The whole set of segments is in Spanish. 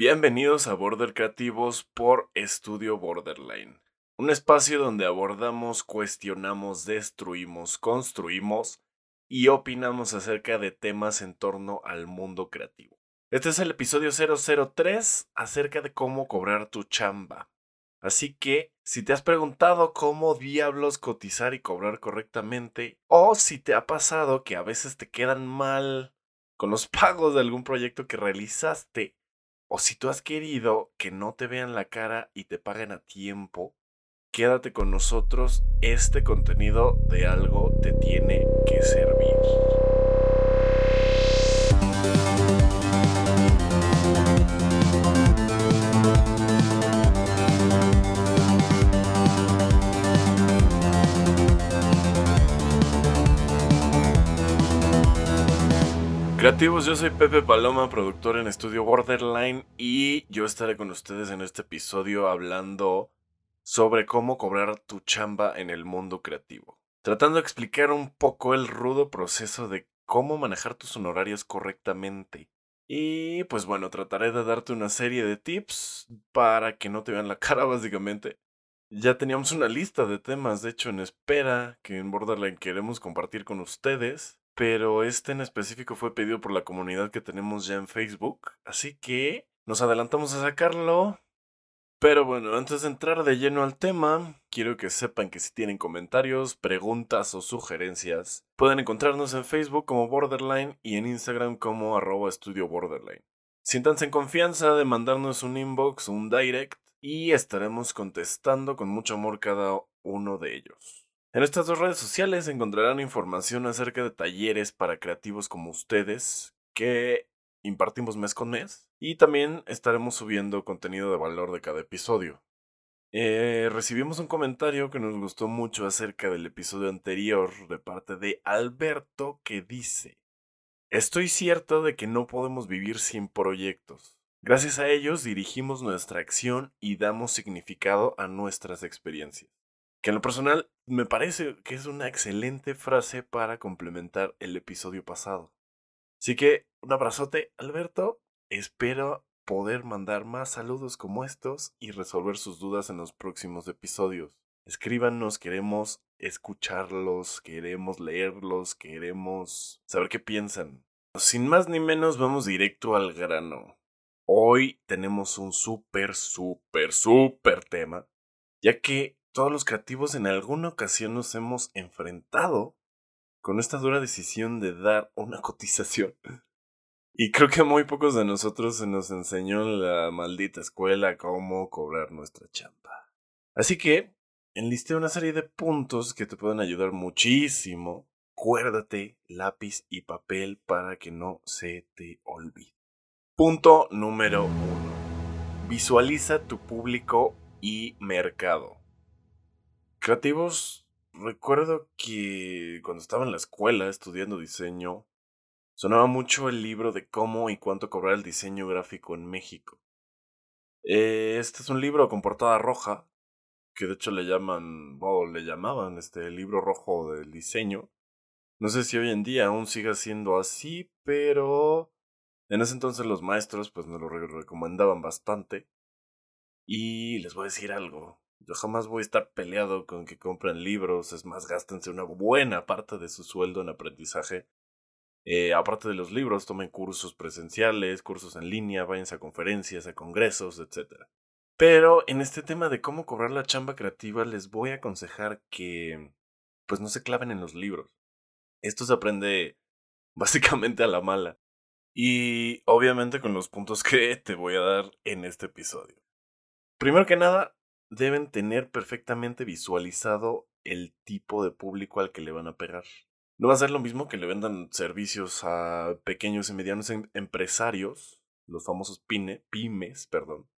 Bienvenidos a Border Creativos por Estudio Borderline, un espacio donde abordamos, cuestionamos, destruimos, construimos y opinamos acerca de temas en torno al mundo creativo. Este es el episodio 003 acerca de cómo cobrar tu chamba. Así que, si te has preguntado cómo diablos cotizar y cobrar correctamente, o si te ha pasado que a veces te quedan mal con los pagos de algún proyecto que realizaste, o si tú has querido que no te vean la cara y te paguen a tiempo, quédate con nosotros, este contenido de algo te tiene que servir. Creativos, yo soy Pepe Paloma, productor en Estudio Borderline y yo estaré con ustedes en este episodio hablando sobre cómo cobrar tu chamba en el mundo creativo. Tratando de explicar un poco el rudo proceso de cómo manejar tus honorarios correctamente. Y pues bueno, trataré de darte una serie de tips para que no te vean la cara básicamente. Ya teníamos una lista de temas, de hecho, en espera que en Borderline queremos compartir con ustedes pero este en específico fue pedido por la comunidad que tenemos ya en Facebook, así que nos adelantamos a sacarlo. Pero bueno, antes de entrar de lleno al tema, quiero que sepan que si tienen comentarios, preguntas o sugerencias, pueden encontrarnos en Facebook como Borderline y en Instagram como arroba estudio Borderline. Siéntanse en confianza de mandarnos un inbox o un direct y estaremos contestando con mucho amor cada uno de ellos. En estas dos redes sociales encontrarán información acerca de talleres para creativos como ustedes que impartimos mes con mes y también estaremos subiendo contenido de valor de cada episodio. Eh, recibimos un comentario que nos gustó mucho acerca del episodio anterior de parte de Alberto que dice, Estoy cierto de que no podemos vivir sin proyectos. Gracias a ellos dirigimos nuestra acción y damos significado a nuestras experiencias que en lo personal me parece que es una excelente frase para complementar el episodio pasado. Así que un abrazote, Alberto. Espero poder mandar más saludos como estos y resolver sus dudas en los próximos episodios. Escríbanos, queremos escucharlos, queremos leerlos, queremos saber qué piensan. Sin más ni menos, vamos directo al grano. Hoy tenemos un súper, súper, súper tema, ya que todos los creativos en alguna ocasión nos hemos enfrentado con esta dura decisión de dar una cotización. Y creo que muy pocos de nosotros se nos enseñó en la maldita escuela cómo cobrar nuestra chamba. Así que enlisté una serie de puntos que te pueden ayudar muchísimo. Cuérdate lápiz y papel para que no se te olvide. Punto número uno. Visualiza tu público y mercado. Creativos, recuerdo que cuando estaba en la escuela estudiando diseño, sonaba mucho el libro de cómo y cuánto cobrar el diseño gráfico en México. Eh, este es un libro con portada roja, que de hecho le llaman, o le llamaban este libro rojo del diseño. No sé si hoy en día aún siga siendo así, pero en ese entonces los maestros pues nos lo recomendaban bastante. Y les voy a decir algo, yo jamás voy a estar peleado con que compren libros, es más, gástense una buena parte de su sueldo en aprendizaje. Eh, aparte de los libros, tomen cursos presenciales, cursos en línea, váyanse a conferencias, a congresos, etc. Pero en este tema de cómo cobrar la chamba creativa, les voy a aconsejar que pues no se claven en los libros. Esto se aprende básicamente a la mala. Y obviamente con los puntos que te voy a dar en este episodio. Primero que nada, deben tener perfectamente visualizado el tipo de público al que le van a pegar. No va a ser lo mismo que le vendan servicios a pequeños y medianos em, empresarios, los famosos pymes, perdón,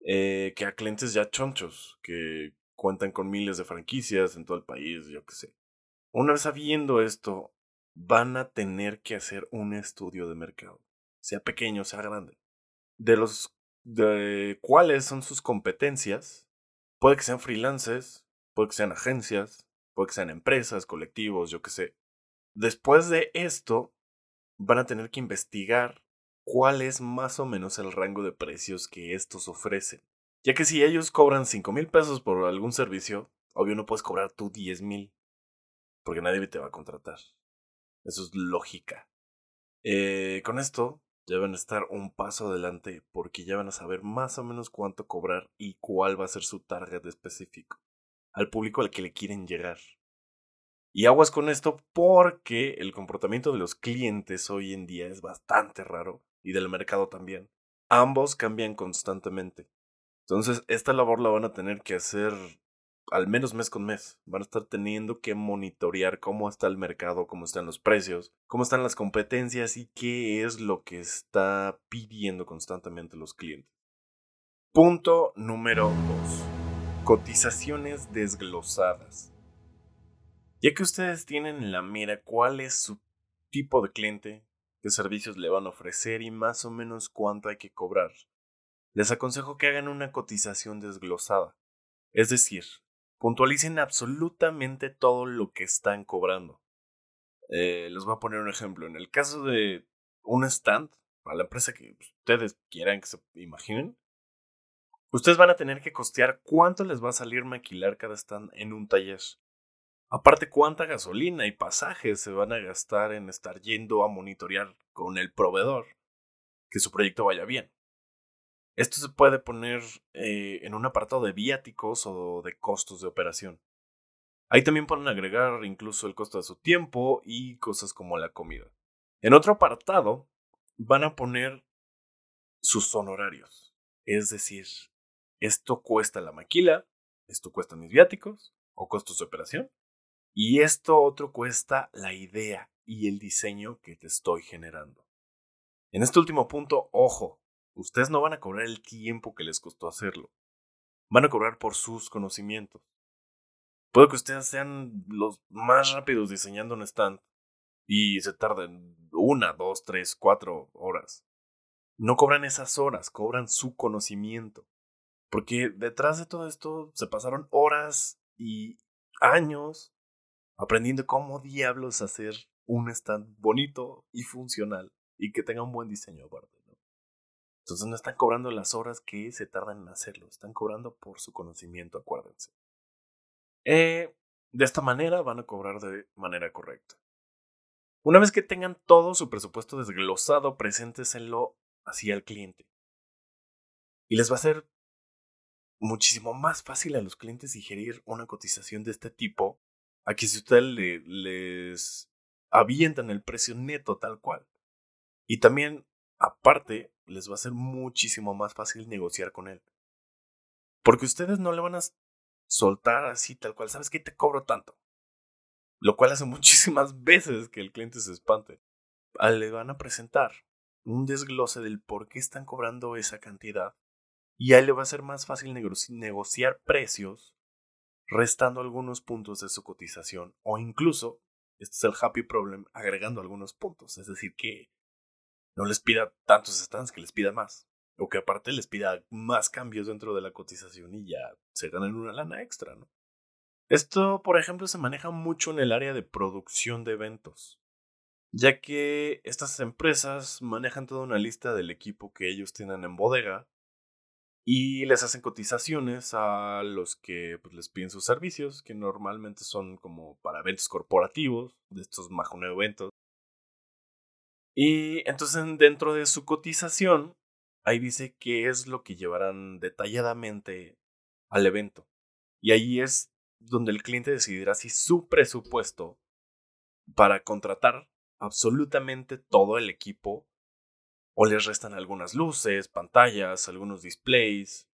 eh, que a clientes ya chonchos, que cuentan con miles de franquicias en todo el país, yo qué sé. Una vez sabiendo esto, van a tener que hacer un estudio de mercado, sea pequeño, sea grande, de los de cuáles son sus competencias. Puede que sean freelancers, puede que sean agencias, puede que sean empresas, colectivos, yo qué sé. Después de esto, van a tener que investigar cuál es más o menos el rango de precios que estos ofrecen. Ya que si ellos cobran 5 mil pesos por algún servicio, obvio no puedes cobrar tú 10 mil, porque nadie te va a contratar. Eso es lógica. Eh, con esto a estar un paso adelante porque ya van a saber más o menos cuánto cobrar y cuál va a ser su target específico, al público al que le quieren llegar. Y aguas con esto porque el comportamiento de los clientes hoy en día es bastante raro y del mercado también. Ambos cambian constantemente. Entonces, esta labor la van a tener que hacer al menos mes con mes. Van a estar teniendo que monitorear cómo está el mercado, cómo están los precios, cómo están las competencias y qué es lo que está pidiendo constantemente los clientes. Punto número 2. Cotizaciones desglosadas. Ya que ustedes tienen en la mira cuál es su tipo de cliente, qué servicios le van a ofrecer y más o menos cuánto hay que cobrar, les aconsejo que hagan una cotización desglosada. Es decir, puntualicen absolutamente todo lo que están cobrando. Eh, les voy a poner un ejemplo. En el caso de un stand, a la empresa que ustedes quieran que se imaginen, ustedes van a tener que costear cuánto les va a salir maquilar cada stand en un taller. Aparte, cuánta gasolina y pasajes se van a gastar en estar yendo a monitorear con el proveedor que su proyecto vaya bien. Esto se puede poner eh, en un apartado de viáticos o de costos de operación. Ahí también pueden agregar incluso el costo de su tiempo y cosas como la comida. En otro apartado van a poner sus honorarios. Es decir, esto cuesta la maquila, esto cuesta mis viáticos o costos de operación, y esto otro cuesta la idea y el diseño que te estoy generando. En este último punto, ojo, ustedes no van a cobrar el tiempo que les costó hacerlo. Van a cobrar por sus conocimientos. Puede que ustedes sean los más rápidos diseñando un stand y se tarden una, dos, tres, cuatro horas. No cobran esas horas, cobran su conocimiento. Porque detrás de todo esto se pasaron horas y años aprendiendo cómo diablos hacer un stand bonito y funcional y que tenga un buen diseño aparte. Entonces no están cobrando las horas que se tardan en hacerlo, están cobrando por su conocimiento, acuérdense. Eh, de esta manera van a cobrar de manera correcta. Una vez que tengan todo su presupuesto desglosado, presénteselo así al cliente. Y les va a ser muchísimo más fácil a los clientes digerir una cotización de este tipo a que si ustedes le, les avientan el precio neto tal cual. Y también, aparte, les va a ser muchísimo más fácil negociar con él. Porque ustedes no le van a soltar así tal cual, ¿sabes qué? Te cobro tanto. Lo cual hace muchísimas veces que el cliente se espante. Ah, le van a presentar un desglose del por qué están cobrando esa cantidad. Y a él le va a ser más fácil negociar precios restando algunos puntos de su cotización o incluso, este es el happy problem, agregando algunos puntos. Es decir, que no les pida tantos stands, que les pida más. O que aparte les pida más cambios dentro de la cotización y ya se ganen una lana extra, ¿no? Esto, por ejemplo, se maneja mucho en el área de producción de eventos, ya que estas empresas manejan toda una lista del equipo que ellos tienen en bodega y les hacen cotizaciones a los que pues, les piden sus servicios, que normalmente son como para eventos corporativos, de estos majo eventos. Y entonces dentro de su cotización, ahí dice qué es lo que llevarán detalladamente al evento. Y ahí es donde el cliente decidirá si su presupuesto para contratar absolutamente todo el equipo o les restan algunas luces, pantallas, algunos displays,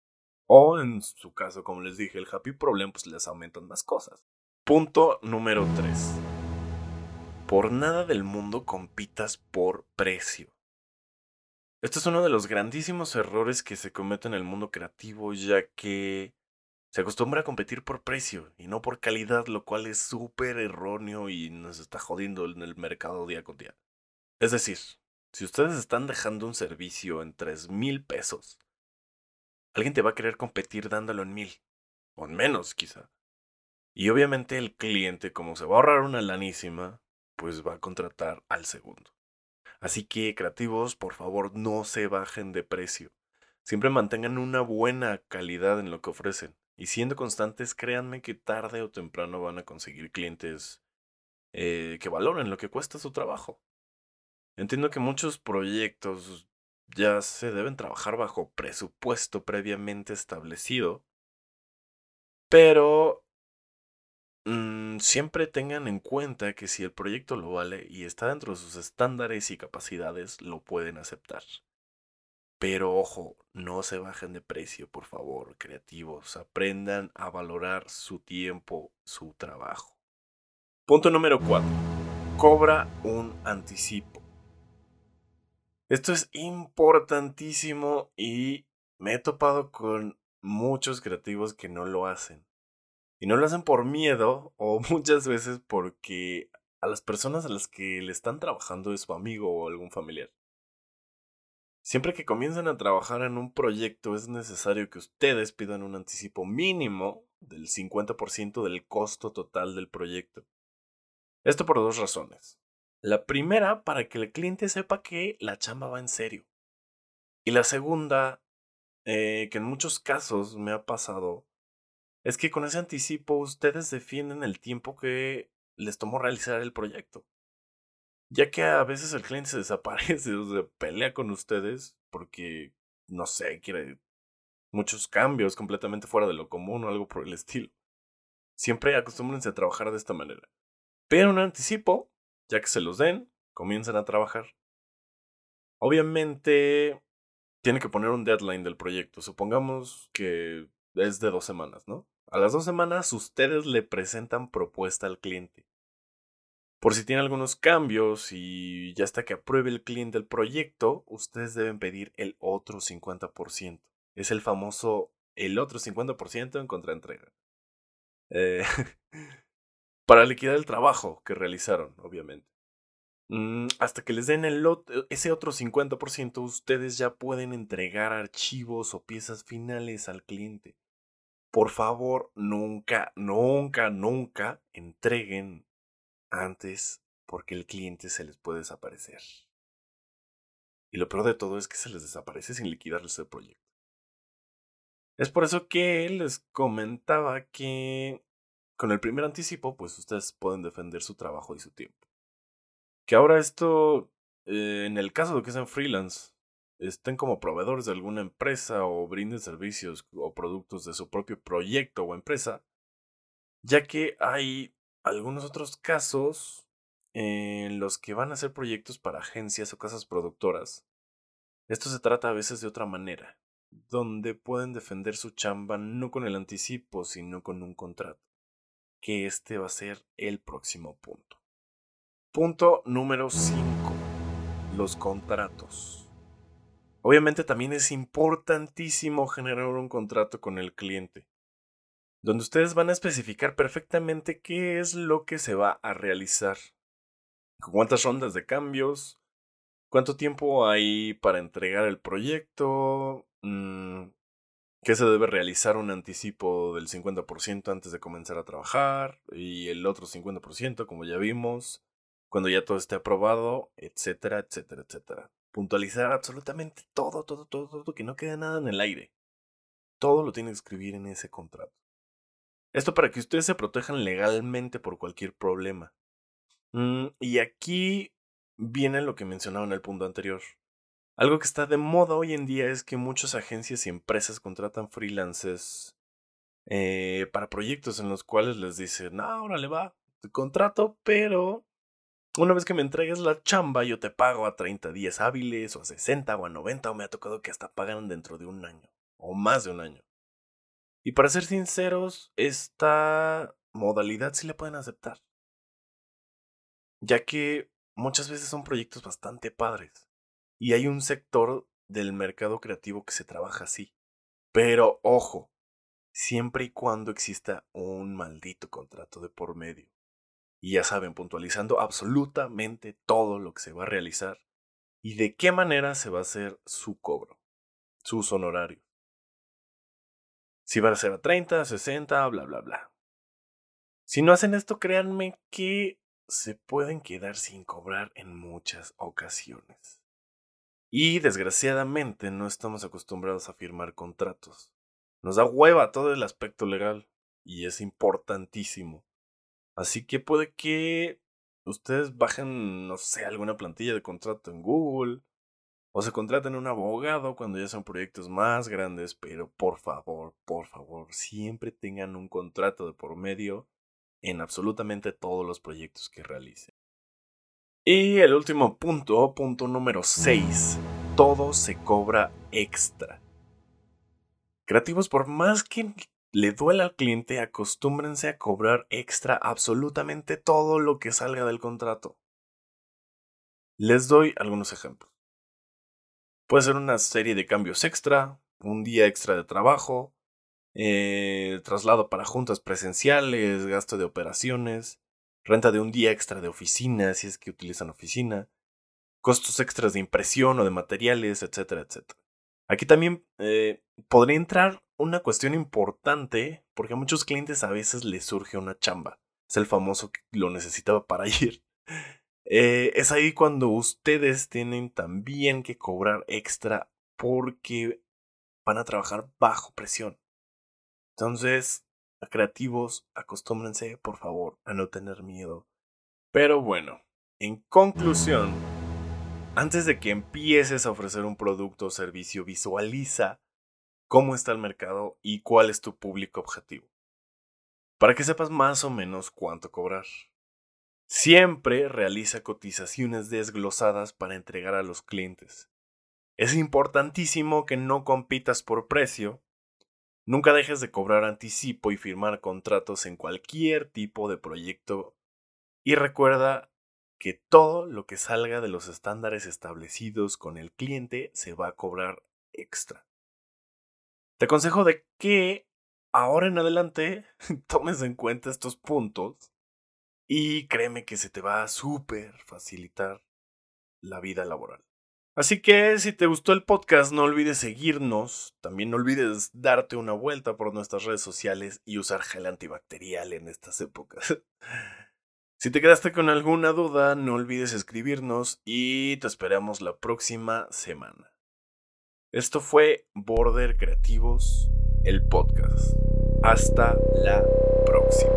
o en su caso, como les dije, el happy problem, pues les aumentan más cosas. Punto número 3 por nada del mundo compitas por precio. Este es uno de los grandísimos errores que se cometen en el mundo creativo, ya que se acostumbra a competir por precio y no por calidad, lo cual es súper erróneo y nos está jodiendo en el mercado día con día. Es decir, si ustedes están dejando un servicio en tres mil pesos, alguien te va a querer competir dándolo en mil, o en menos quizá. Y obviamente el cliente, como se va a ahorrar una lanísima, pues va a contratar al segundo. Así que creativos, por favor, no se bajen de precio. Siempre mantengan una buena calidad en lo que ofrecen. Y siendo constantes, créanme que tarde o temprano van a conseguir clientes eh, que valoren lo que cuesta su trabajo. Entiendo que muchos proyectos ya se deben trabajar bajo presupuesto previamente establecido, pero mm, siempre tengan en cuenta que si el proyecto lo vale y está dentro de sus estándares y capacidades, lo pueden aceptar. Pero ojo, no se bajen de precio, por favor, creativos. Aprendan a valorar su tiempo, su trabajo. Punto número 4. Cobra un anticipo. Esto es importantísimo y me he topado con muchos creativos que no lo hacen. Y no lo hacen por miedo o muchas veces porque a las personas a las que le están trabajando es su amigo o algún familiar. Siempre que comienzan a trabajar en un proyecto es necesario que ustedes pidan un anticipo mínimo del 50% del costo total del proyecto. Esto por dos razones. La primera, para que el cliente sepa que la chamba va en serio. Y la segunda, eh, que en muchos casos me ha pasado, es que con ese anticipo ustedes defienden el tiempo que les tomó realizar el proyecto ya que a veces el cliente se desaparece o se pelea con ustedes porque, no sé, quiere muchos cambios completamente fuera de lo común o algo por el estilo. Siempre acostúmbrense a trabajar de esta manera. Pero un anticipo, ya que se los den, comienzan a trabajar. Obviamente, tiene que poner un deadline del proyecto. Supongamos que es de dos semanas, ¿no? A las dos semanas ustedes le presentan propuesta al cliente por si tiene algunos cambios y ya hasta que apruebe el cliente el proyecto, ustedes deben pedir el otro 50%. Es el famoso el otro 50% en contraentrega. Eh, para liquidar el trabajo que realizaron, obviamente. Mm, hasta que les den el ese otro 50%, ustedes ya pueden entregar archivos o piezas finales al cliente. Por favor, nunca, nunca, nunca entreguen antes porque el cliente se les puede desaparecer. Y lo peor de todo es que se les desaparece sin liquidarles el proyecto. Es por eso que les comentaba que con el primer anticipo, pues ustedes pueden defender su trabajo y su tiempo. Que ahora esto, eh, en el caso de que sean freelance, estén como proveedores de alguna empresa o brinden servicios o productos de su propio proyecto o empresa, ya que hay algunos otros casos en los que van a hacer proyectos para agencias o casas productoras. Esto se trata a veces de otra manera, donde pueden defender su chamba no con el anticipo, sino con un contrato, que este va a ser el próximo punto. Punto número 5. Los contratos. Obviamente también es importantísimo generar un contrato con el cliente donde ustedes van a especificar perfectamente qué es lo que se va a realizar, cuántas rondas de cambios, cuánto tiempo hay para entregar el proyecto, mm, qué se debe realizar un anticipo del 50% antes de comenzar a trabajar y el otro 50%, como ya vimos, cuando ya todo esté aprobado, etcétera, etcétera, etcétera. Puntualizar absolutamente todo, todo, todo, todo, que no quede nada en el aire. Todo lo tiene que escribir en ese contrato. Esto para que ustedes se protejan legalmente por cualquier problema. Mm, y aquí viene lo que mencionaba en el punto anterior. Algo que está de moda hoy en día es que muchas agencias y empresas contratan freelancers eh, para proyectos en los cuales les dicen, no, ahora le va, te contrato, pero una vez que me entregues la chamba, yo te pago a 30 días hábiles, o a 60, o a 90, o me ha tocado que hasta pagan dentro de un año, o más de un año. Y para ser sinceros, esta modalidad sí la pueden aceptar. Ya que muchas veces son proyectos bastante padres. Y hay un sector del mercado creativo que se trabaja así. Pero ojo, siempre y cuando exista un maldito contrato de por medio. Y ya saben, puntualizando absolutamente todo lo que se va a realizar y de qué manera se va a hacer su cobro, sus honorarios. Si van a ser a 30, 60, bla, bla, bla. Si no hacen esto, créanme que se pueden quedar sin cobrar en muchas ocasiones. Y desgraciadamente no estamos acostumbrados a firmar contratos. Nos da hueva todo el aspecto legal y es importantísimo. Así que puede que ustedes bajen, no sé, alguna plantilla de contrato en Google o se contraten un abogado cuando ya son proyectos más grandes, pero por favor, por favor, siempre tengan un contrato de por medio en absolutamente todos los proyectos que realicen. Y el último punto, punto número 6, todo se cobra extra. Creativos, por más que le duela al cliente, acostúmbrense a cobrar extra absolutamente todo lo que salga del contrato. Les doy algunos ejemplos. Puede ser una serie de cambios extra, un día extra de trabajo, eh, traslado para juntas presenciales, gasto de operaciones, renta de un día extra de oficina si es que utilizan oficina, costos extras de impresión o de materiales, etcétera, etcétera. Aquí también eh, podría entrar una cuestión importante porque a muchos clientes a veces les surge una chamba. Es el famoso que lo necesitaba para ir. Eh, es ahí cuando ustedes tienen también que cobrar extra porque van a trabajar bajo presión. Entonces, creativos, acostúmbrense, por favor, a no tener miedo. Pero bueno, en conclusión, antes de que empieces a ofrecer un producto o servicio, visualiza cómo está el mercado y cuál es tu público objetivo. Para que sepas más o menos cuánto cobrar. Siempre realiza cotizaciones desglosadas para entregar a los clientes. Es importantísimo que no compitas por precio, Nunca dejes de cobrar anticipo y firmar contratos en cualquier tipo de proyecto. Y recuerda que todo lo que salga de los estándares establecidos con el cliente se va a cobrar extra. Te aconsejo de que ahora en adelante tomes en cuenta estos puntos y créeme que se te va a súper facilitar la vida laboral. Así que si te gustó el podcast, no olvides seguirnos. También no olvides darte una vuelta por nuestras redes sociales y usar gel antibacterial en estas épocas. si te quedaste con alguna duda, no olvides escribirnos y te esperamos la próxima semana. Esto fue Border Creativos, el podcast. Hasta la próxima.